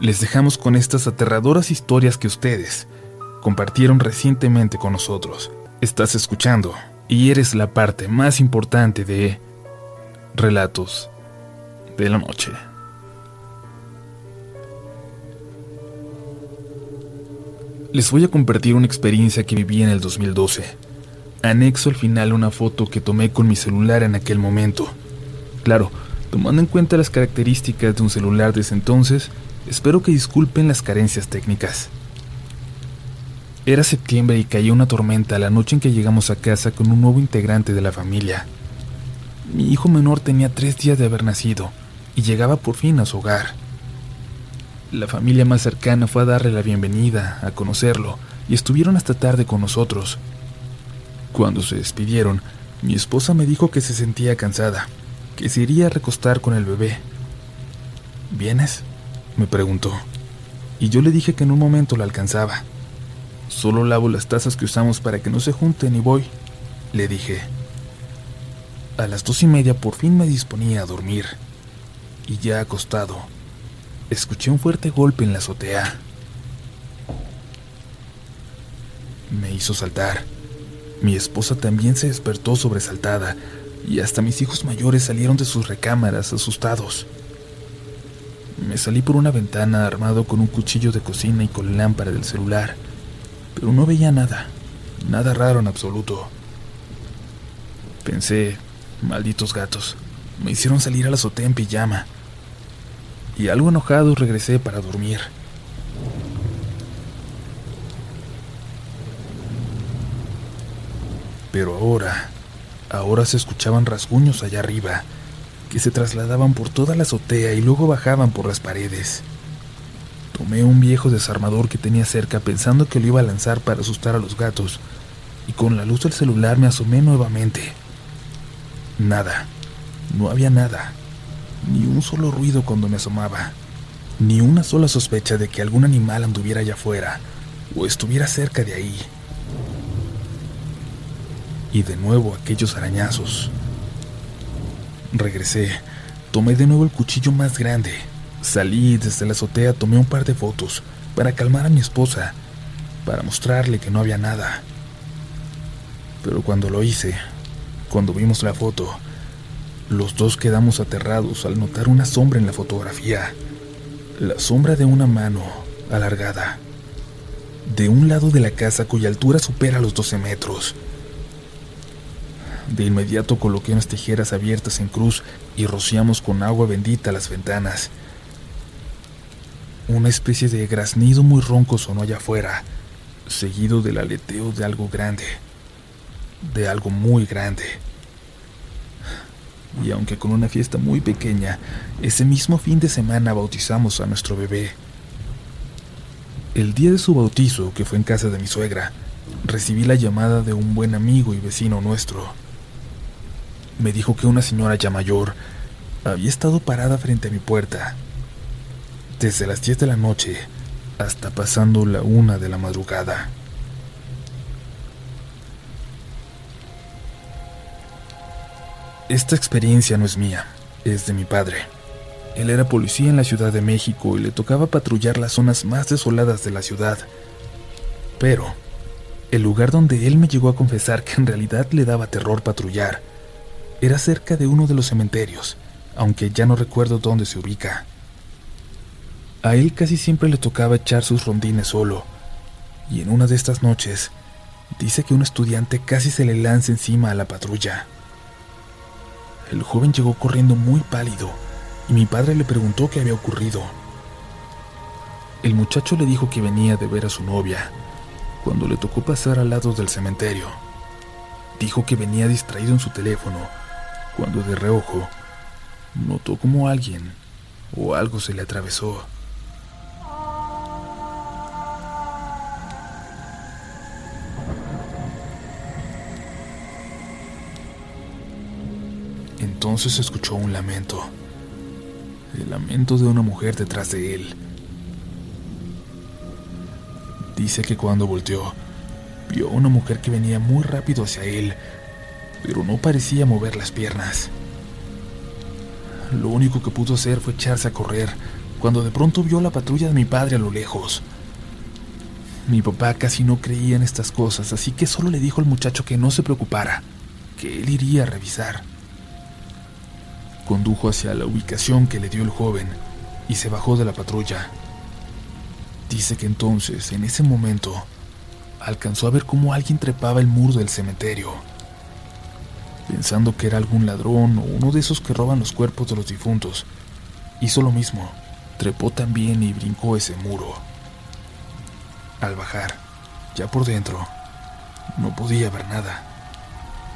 les dejamos con estas aterradoras historias que ustedes compartieron recientemente con nosotros. Estás escuchando y eres la parte más importante de Relatos de la Noche. Les voy a compartir una experiencia que viví en el 2012. Anexo al final una foto que tomé con mi celular en aquel momento. Claro, tomando en cuenta las características de un celular desde entonces, espero que disculpen las carencias técnicas. Era septiembre y caía una tormenta la noche en que llegamos a casa con un nuevo integrante de la familia. Mi hijo menor tenía tres días de haber nacido y llegaba por fin a su hogar. La familia más cercana fue a darle la bienvenida, a conocerlo, y estuvieron hasta tarde con nosotros. Cuando se despidieron, mi esposa me dijo que se sentía cansada, que se iría a recostar con el bebé. ¿Vienes? Me preguntó, y yo le dije que en un momento la alcanzaba. Solo lavo las tazas que usamos para que no se junten y voy, le dije. A las dos y media por fin me disponía a dormir, y ya acostado, escuché un fuerte golpe en la azotea. Me hizo saltar. Mi esposa también se despertó sobresaltada, y hasta mis hijos mayores salieron de sus recámaras asustados. Me salí por una ventana armado con un cuchillo de cocina y con lámpara del celular, pero no veía nada, nada raro en absoluto. Pensé, malditos gatos, me hicieron salir a la azotea en pijama. Y algo enojado regresé para dormir. Pero ahora, ahora se escuchaban rasguños allá arriba que se trasladaban por toda la azotea y luego bajaban por las paredes. Tomé un viejo desarmador que tenía cerca pensando que lo iba a lanzar para asustar a los gatos, y con la luz del celular me asomé nuevamente. Nada, no había nada, ni un solo ruido cuando me asomaba, ni una sola sospecha de que algún animal anduviera allá afuera o estuviera cerca de ahí. Y de nuevo aquellos arañazos. Regresé, tomé de nuevo el cuchillo más grande, salí desde la azotea tomé un par de fotos para calmar a mi esposa, para mostrarle que no había nada. Pero cuando lo hice, cuando vimos la foto, los dos quedamos aterrados al notar una sombra en la fotografía, la sombra de una mano alargada, de un lado de la casa cuya altura supera los 12 metros. De inmediato coloqué unas tijeras abiertas en cruz y rociamos con agua bendita las ventanas. Una especie de graznido muy ronco sonó allá afuera, seguido del aleteo de algo grande, de algo muy grande. Y aunque con una fiesta muy pequeña, ese mismo fin de semana bautizamos a nuestro bebé. El día de su bautizo, que fue en casa de mi suegra, recibí la llamada de un buen amigo y vecino nuestro me dijo que una señora ya mayor había estado parada frente a mi puerta desde las 10 de la noche hasta pasando la una de la madrugada. Esta experiencia no es mía, es de mi padre. Él era policía en la Ciudad de México y le tocaba patrullar las zonas más desoladas de la ciudad. Pero, el lugar donde él me llegó a confesar que en realidad le daba terror patrullar era cerca de uno de los cementerios, aunque ya no recuerdo dónde se ubica. A él casi siempre le tocaba echar sus rondines solo, y en una de estas noches dice que un estudiante casi se le lanza encima a la patrulla. El joven llegó corriendo muy pálido y mi padre le preguntó qué había ocurrido. El muchacho le dijo que venía de ver a su novia cuando le tocó pasar al lado del cementerio. Dijo que venía distraído en su teléfono cuando de reojo notó como alguien o algo se le atravesó. Entonces escuchó un lamento, el lamento de una mujer detrás de él. Dice que cuando volteó, vio a una mujer que venía muy rápido hacia él, pero no parecía mover las piernas. Lo único que pudo hacer fue echarse a correr cuando de pronto vio la patrulla de mi padre a lo lejos. Mi papá casi no creía en estas cosas, así que solo le dijo al muchacho que no se preocupara, que él iría a revisar. Condujo hacia la ubicación que le dio el joven y se bajó de la patrulla. Dice que entonces, en ese momento, alcanzó a ver cómo alguien trepaba el muro del cementerio. Pensando que era algún ladrón o uno de esos que roban los cuerpos de los difuntos, hizo lo mismo, trepó también y brincó ese muro. Al bajar, ya por dentro, no podía ver nada.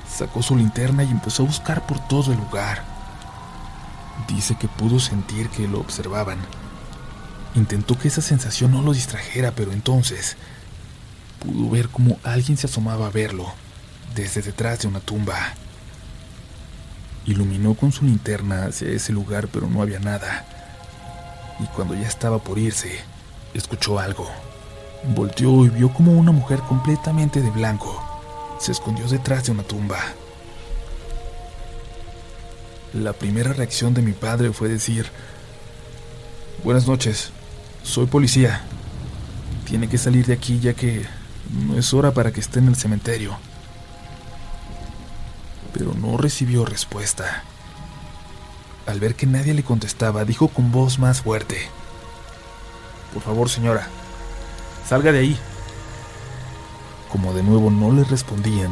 Sacó su linterna y empezó a buscar por todo el lugar. Dice que pudo sentir que lo observaban. Intentó que esa sensación no lo distrajera, pero entonces pudo ver cómo alguien se asomaba a verlo desde detrás de una tumba. Iluminó con su linterna hacia ese lugar, pero no había nada. Y cuando ya estaba por irse, escuchó algo. Volteó y vio como una mujer completamente de blanco se escondió detrás de una tumba. La primera reacción de mi padre fue decir, Buenas noches, soy policía. Tiene que salir de aquí ya que no es hora para que esté en el cementerio. Pero no recibió respuesta. Al ver que nadie le contestaba, dijo con voz más fuerte, Por favor, señora, salga de ahí. Como de nuevo no le respondían,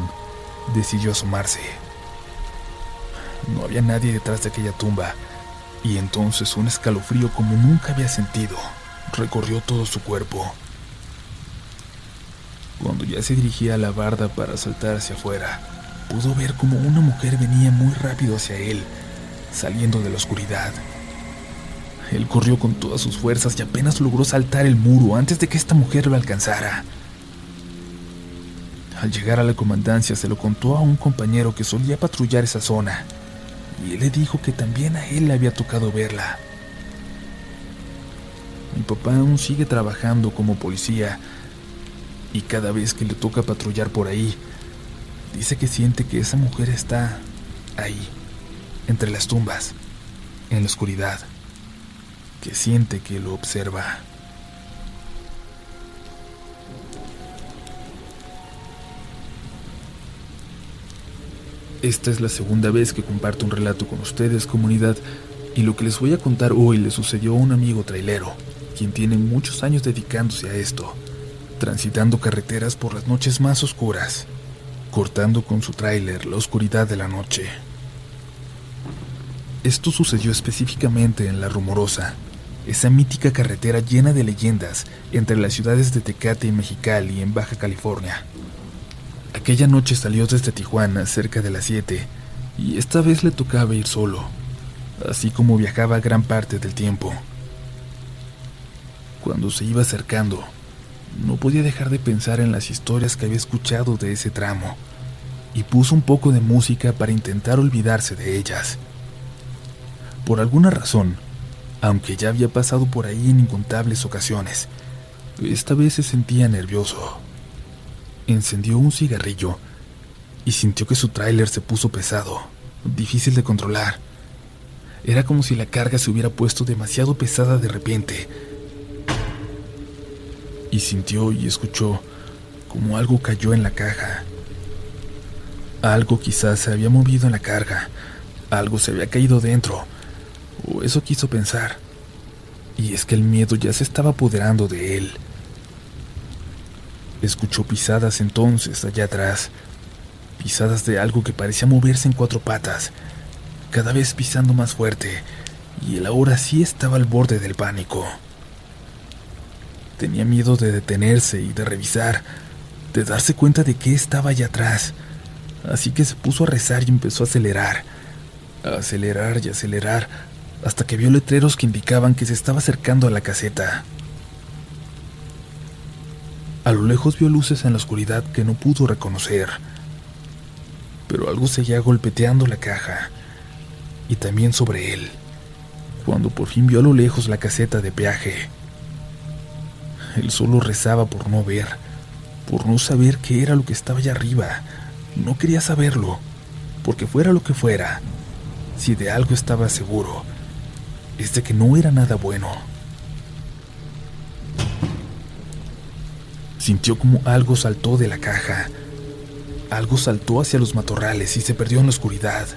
decidió asomarse. No había nadie detrás de aquella tumba, y entonces un escalofrío como nunca había sentido recorrió todo su cuerpo. Cuando ya se dirigía a la barda para saltar hacia afuera, pudo ver como una mujer venía muy rápido hacia él, saliendo de la oscuridad. Él corrió con todas sus fuerzas y apenas logró saltar el muro antes de que esta mujer lo alcanzara. Al llegar a la comandancia se lo contó a un compañero que solía patrullar esa zona y él le dijo que también a él le había tocado verla. Mi papá aún sigue trabajando como policía y cada vez que le toca patrullar por ahí, dice que siente que esa mujer está ahí, entre las tumbas, en la oscuridad, que siente que lo observa. Esta es la segunda vez que comparto un relato con ustedes, comunidad, y lo que les voy a contar hoy le sucedió a un amigo trailero, quien tiene muchos años dedicándose a esto, transitando carreteras por las noches más oscuras, cortando con su tráiler la oscuridad de la noche. Esto sucedió específicamente en La Rumorosa, esa mítica carretera llena de leyendas entre las ciudades de Tecate y Mexicali en Baja California. Aquella noche salió desde Tijuana cerca de las 7 y esta vez le tocaba ir solo, así como viajaba gran parte del tiempo. Cuando se iba acercando, no podía dejar de pensar en las historias que había escuchado de ese tramo y puso un poco de música para intentar olvidarse de ellas. Por alguna razón, aunque ya había pasado por ahí en incontables ocasiones, esta vez se sentía nervioso encendió un cigarrillo y sintió que su tráiler se puso pesado, difícil de controlar. Era como si la carga se hubiera puesto demasiado pesada de repente. Y sintió y escuchó como algo cayó en la caja. Algo quizás se había movido en la carga, algo se había caído dentro, o eso quiso pensar. Y es que el miedo ya se estaba apoderando de él. Escuchó pisadas entonces allá atrás, pisadas de algo que parecía moverse en cuatro patas, cada vez pisando más fuerte, y él ahora sí estaba al borde del pánico. Tenía miedo de detenerse y de revisar, de darse cuenta de que estaba allá atrás, así que se puso a rezar y empezó a acelerar, a acelerar y acelerar, hasta que vio letreros que indicaban que se estaba acercando a la caseta. A lo lejos vio luces en la oscuridad que no pudo reconocer, pero algo seguía golpeteando la caja y también sobre él, cuando por fin vio a lo lejos la caseta de peaje él solo rezaba por no ver, por no saber qué era lo que estaba allá arriba. No quería saberlo, porque fuera lo que fuera, si de algo estaba seguro, es de que no era nada bueno. Sintió como algo saltó de la caja. Algo saltó hacia los matorrales y se perdió en la oscuridad.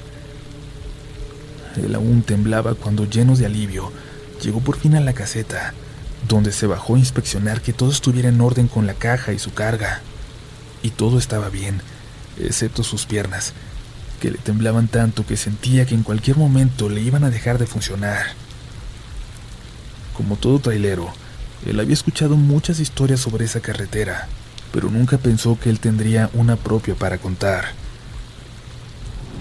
Él aún temblaba cuando, lleno de alivio, llegó por fin a la caseta donde se bajó a inspeccionar que todo estuviera en orden con la caja y su carga. Y todo estaba bien, excepto sus piernas, que le temblaban tanto que sentía que en cualquier momento le iban a dejar de funcionar. Como todo trailero, él había escuchado muchas historias sobre esa carretera, pero nunca pensó que él tendría una propia para contar.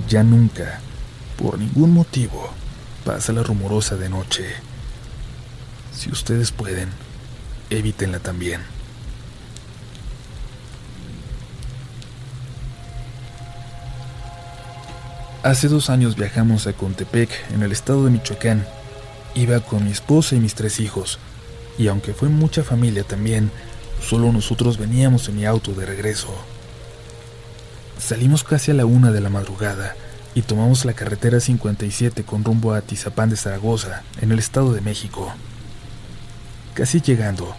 Ya nunca, por ningún motivo, pasa la rumorosa de noche. Si ustedes pueden, evítenla también. Hace dos años viajamos a Contepec, en el estado de Michoacán. Iba con mi esposa y mis tres hijos, y aunque fue mucha familia también, solo nosotros veníamos en mi auto de regreso. Salimos casi a la una de la madrugada y tomamos la carretera 57 con rumbo a Tizapán de Zaragoza, en el estado de México. Casi llegando,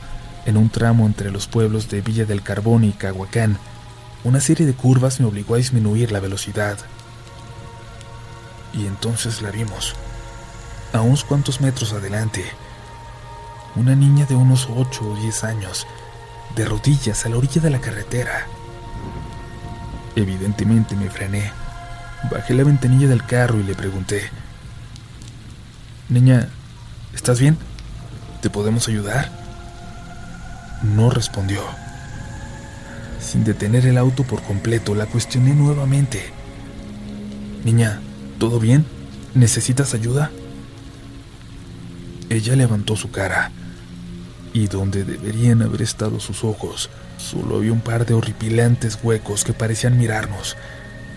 en un tramo entre los pueblos de Villa del Carbón y Cahuacán, una serie de curvas me obligó a disminuir la velocidad y entonces la vimos. A unos cuantos metros adelante, una niña de unos 8 o 10 años, de rodillas a la orilla de la carretera. Evidentemente me frené. Bajé la ventanilla del carro y le pregunté, Niña, ¿estás bien? ¿Te podemos ayudar? No respondió. Sin detener el auto por completo, la cuestioné nuevamente. Niña, ¿Todo bien? ¿Necesitas ayuda? Ella levantó su cara, y donde deberían haber estado sus ojos, solo había un par de horripilantes huecos que parecían mirarnos,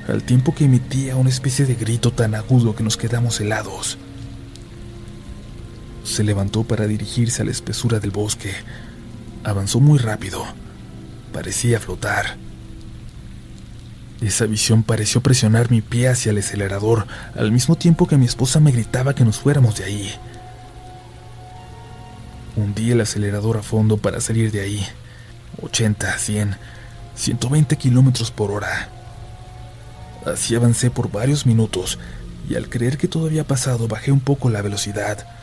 al tiempo que emitía una especie de grito tan agudo que nos quedamos helados. Se levantó para dirigirse a la espesura del bosque. Avanzó muy rápido. Parecía flotar. Esa visión pareció presionar mi pie hacia el acelerador, al mismo tiempo que mi esposa me gritaba que nos fuéramos de ahí. Hundí el acelerador a fondo para salir de ahí. 80, 100, 120 kilómetros por hora. Así avancé por varios minutos y al creer que todo había pasado bajé un poco la velocidad.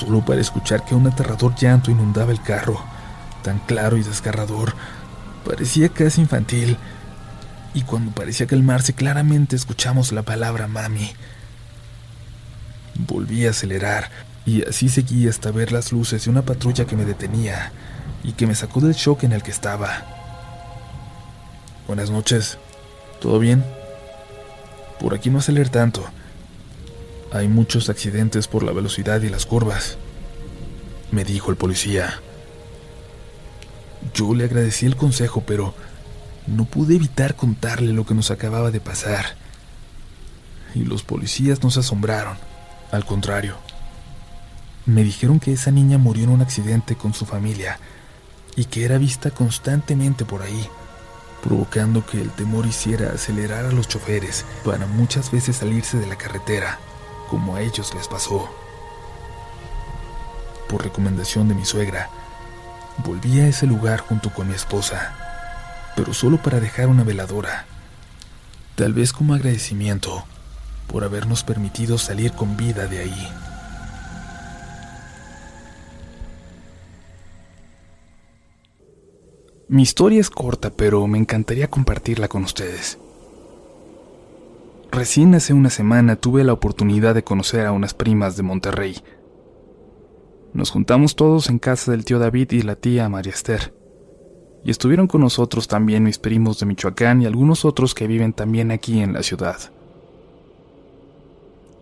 Solo para escuchar que un aterrador llanto inundaba el carro, tan claro y desgarrador, parecía casi infantil, y cuando parecía calmarse claramente escuchamos la palabra mami. Volví a acelerar, y así seguí hasta ver las luces de una patrulla que me detenía y que me sacó del shock en el que estaba. Buenas noches, ¿todo bien? Por aquí no acelerar tanto. Hay muchos accidentes por la velocidad y las curvas, me dijo el policía. Yo le agradecí el consejo, pero no pude evitar contarle lo que nos acababa de pasar. Y los policías no se asombraron, al contrario. Me dijeron que esa niña murió en un accidente con su familia y que era vista constantemente por ahí, provocando que el temor hiciera acelerar a los choferes para muchas veces salirse de la carretera como a ellos les pasó. Por recomendación de mi suegra, volví a ese lugar junto con mi esposa, pero solo para dejar una veladora, tal vez como agradecimiento por habernos permitido salir con vida de ahí. Mi historia es corta, pero me encantaría compartirla con ustedes. Recién hace una semana tuve la oportunidad de conocer a unas primas de Monterrey. Nos juntamos todos en casa del tío David y la tía María Esther. Y estuvieron con nosotros también mis primos de Michoacán y algunos otros que viven también aquí en la ciudad.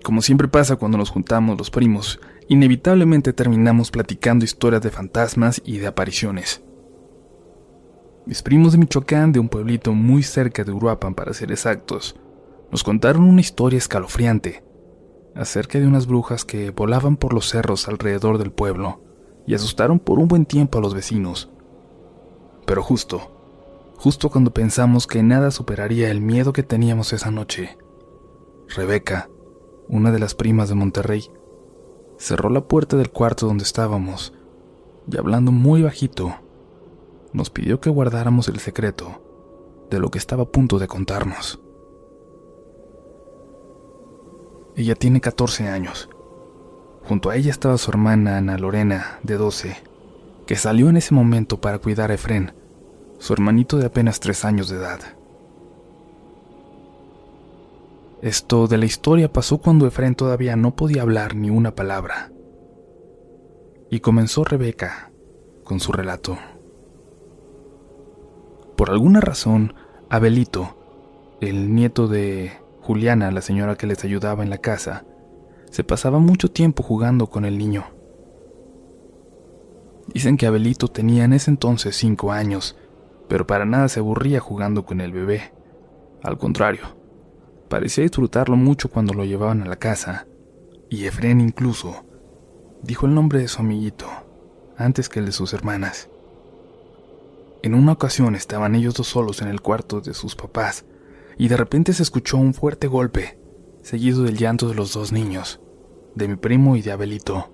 Como siempre pasa cuando nos juntamos los primos, inevitablemente terminamos platicando historias de fantasmas y de apariciones. Mis primos de Michoacán, de un pueblito muy cerca de Uruapan para ser exactos, nos contaron una historia escalofriante acerca de unas brujas que volaban por los cerros alrededor del pueblo y asustaron por un buen tiempo a los vecinos. Pero justo, justo cuando pensamos que nada superaría el miedo que teníamos esa noche, Rebeca, una de las primas de Monterrey, cerró la puerta del cuarto donde estábamos y hablando muy bajito, nos pidió que guardáramos el secreto de lo que estaba a punto de contarnos. Ella tiene 14 años. Junto a ella estaba su hermana Ana Lorena, de 12, que salió en ese momento para cuidar a Efren, su hermanito de apenas 3 años de edad. Esto de la historia pasó cuando Efren todavía no podía hablar ni una palabra. Y comenzó Rebeca con su relato. Por alguna razón, Abelito, el nieto de Juliana, la señora que les ayudaba en la casa, se pasaba mucho tiempo jugando con el niño. Dicen que Abelito tenía en ese entonces cinco años, pero para nada se aburría jugando con el bebé. Al contrario, parecía disfrutarlo mucho cuando lo llevaban a la casa, y Efren incluso dijo el nombre de su amiguito antes que el de sus hermanas. En una ocasión estaban ellos dos solos en el cuarto de sus papás y de repente se escuchó un fuerte golpe, seguido del llanto de los dos niños, de mi primo y de Abelito.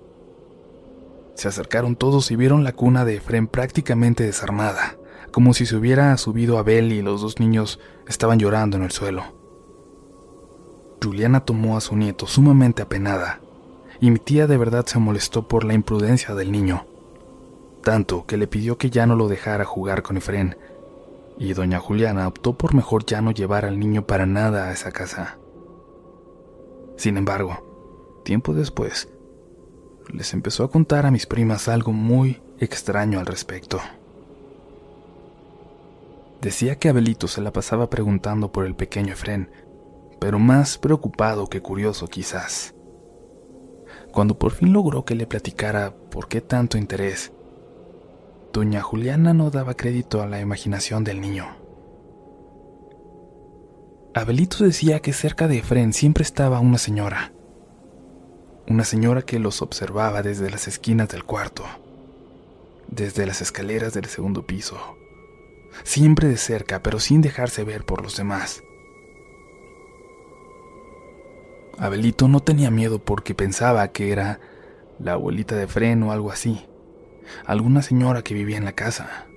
Se acercaron todos y vieron la cuna de Efren prácticamente desarmada, como si se hubiera subido Abel y los dos niños estaban llorando en el suelo. Juliana tomó a su nieto sumamente apenada, y mi tía de verdad se molestó por la imprudencia del niño tanto que le pidió que ya no lo dejara jugar con Efren, y doña Juliana optó por mejor ya no llevar al niño para nada a esa casa. Sin embargo, tiempo después, les empezó a contar a mis primas algo muy extraño al respecto. Decía que Abelito se la pasaba preguntando por el pequeño Efren, pero más preocupado que curioso quizás. Cuando por fin logró que le platicara por qué tanto interés, Doña Juliana no daba crédito a la imaginación del niño. Abelito decía que cerca de Efren siempre estaba una señora. Una señora que los observaba desde las esquinas del cuarto, desde las escaleras del segundo piso, siempre de cerca, pero sin dejarse ver por los demás. Abelito no tenía miedo porque pensaba que era la abuelita de Efren o algo así alguna señora que vivía en la casa.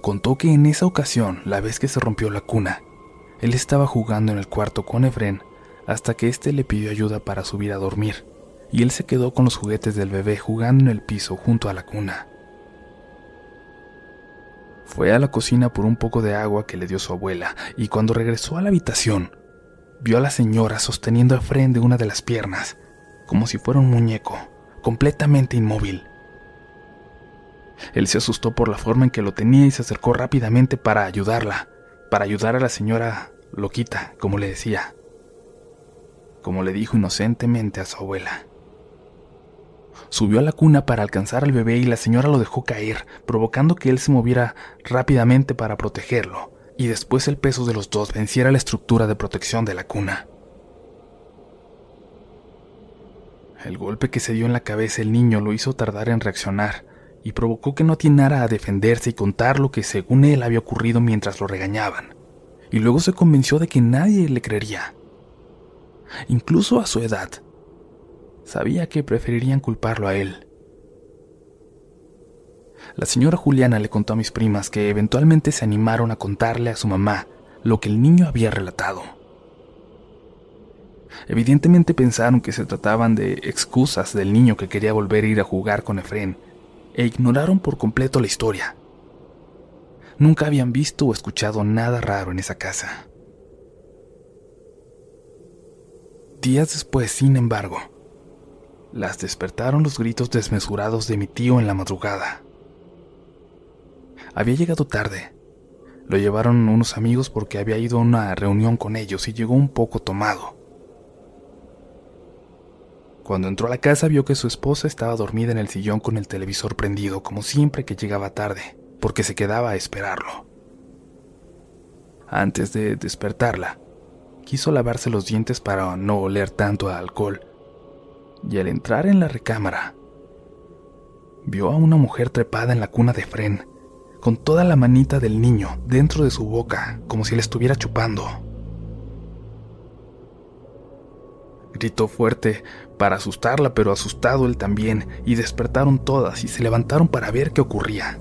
Contó que en esa ocasión, la vez que se rompió la cuna, él estaba jugando en el cuarto con Efren hasta que éste le pidió ayuda para subir a dormir, y él se quedó con los juguetes del bebé jugando en el piso junto a la cuna. Fue a la cocina por un poco de agua que le dio su abuela, y cuando regresó a la habitación, vio a la señora sosteniendo a Efren de una de las piernas, como si fuera un muñeco completamente inmóvil. Él se asustó por la forma en que lo tenía y se acercó rápidamente para ayudarla, para ayudar a la señora loquita, como le decía, como le dijo inocentemente a su abuela. Subió a la cuna para alcanzar al bebé y la señora lo dejó caer, provocando que él se moviera rápidamente para protegerlo, y después el peso de los dos venciera la estructura de protección de la cuna. El golpe que se dio en la cabeza el niño lo hizo tardar en reaccionar y provocó que no atinara a defenderse y contar lo que según él había ocurrido mientras lo regañaban. Y luego se convenció de que nadie le creería. Incluso a su edad. Sabía que preferirían culparlo a él. La señora Juliana le contó a mis primas que eventualmente se animaron a contarle a su mamá lo que el niño había relatado. Evidentemente pensaron que se trataban de excusas del niño que quería volver a ir a jugar con Efren, e ignoraron por completo la historia. Nunca habían visto o escuchado nada raro en esa casa. Días después, sin embargo, las despertaron los gritos desmesurados de mi tío en la madrugada. Había llegado tarde. Lo llevaron unos amigos porque había ido a una reunión con ellos y llegó un poco tomado. Cuando entró a la casa vio que su esposa estaba dormida en el sillón con el televisor prendido, como siempre que llegaba tarde, porque se quedaba a esperarlo. Antes de despertarla, quiso lavarse los dientes para no oler tanto a alcohol, y al entrar en la recámara, vio a una mujer trepada en la cuna de Fren, con toda la manita del niño dentro de su boca, como si le estuviera chupando. Gritó fuerte para asustarla, pero asustado él también, y despertaron todas y se levantaron para ver qué ocurría.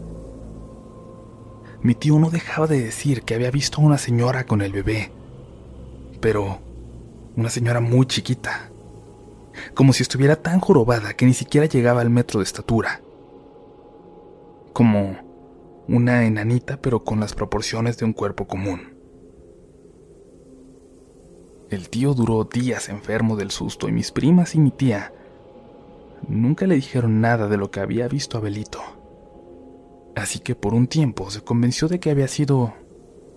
Mi tío no dejaba de decir que había visto a una señora con el bebé, pero una señora muy chiquita, como si estuviera tan jorobada que ni siquiera llegaba al metro de estatura, como una enanita pero con las proporciones de un cuerpo común. El tío duró días enfermo del susto y mis primas y mi tía nunca le dijeron nada de lo que había visto a Belito. Así que por un tiempo se convenció de que había sido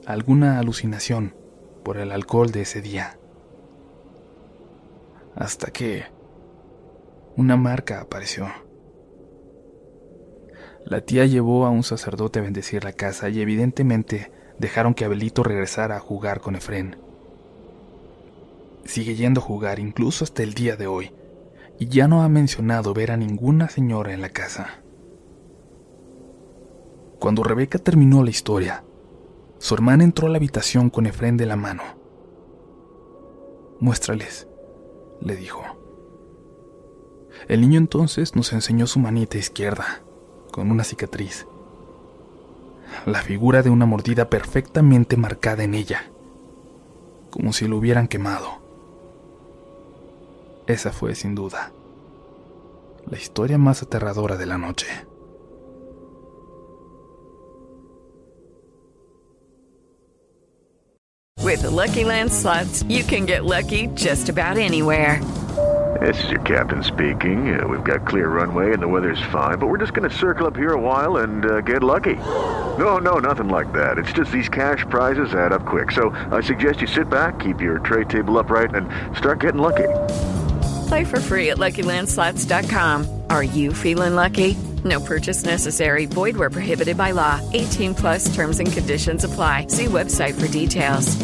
alguna alucinación por el alcohol de ese día. Hasta que una marca apareció. La tía llevó a un sacerdote a bendecir la casa y evidentemente dejaron que Abelito regresara a jugar con Efren sigue yendo a jugar incluso hasta el día de hoy, y ya no ha mencionado ver a ninguna señora en la casa. Cuando Rebeca terminó la historia, su hermana entró a la habitación con Efren de la mano. Muéstrales, le dijo. El niño entonces nos enseñó su manita izquierda, con una cicatriz. La figura de una mordida perfectamente marcada en ella, como si lo hubieran quemado. Esa fue, sin duda, la historia más aterradora de la noche. With the Lucky Land slots, you can get lucky just about anywhere. This is your captain speaking. Uh, we've got clear runway and the weather's fine, but we're just going to circle up here a while and uh, get lucky. No, no, nothing like that. It's just these cash prizes add up quick. So I suggest you sit back, keep your tray table upright, and start getting lucky. Play for free at LuckyLandSlots.com. Are you feeling lucky? No purchase necessary. Void where prohibited by law. 18 plus terms and conditions apply. See website for details.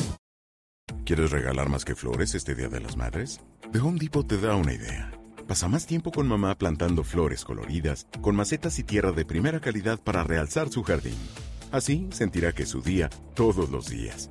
¿Quieres regalar más que flores este Día de las Madres? The Home Depot te da una idea. Pasa más tiempo con mamá plantando flores coloridas, con macetas y tierra de primera calidad para realzar su jardín. Así sentirá que es su día todos los días.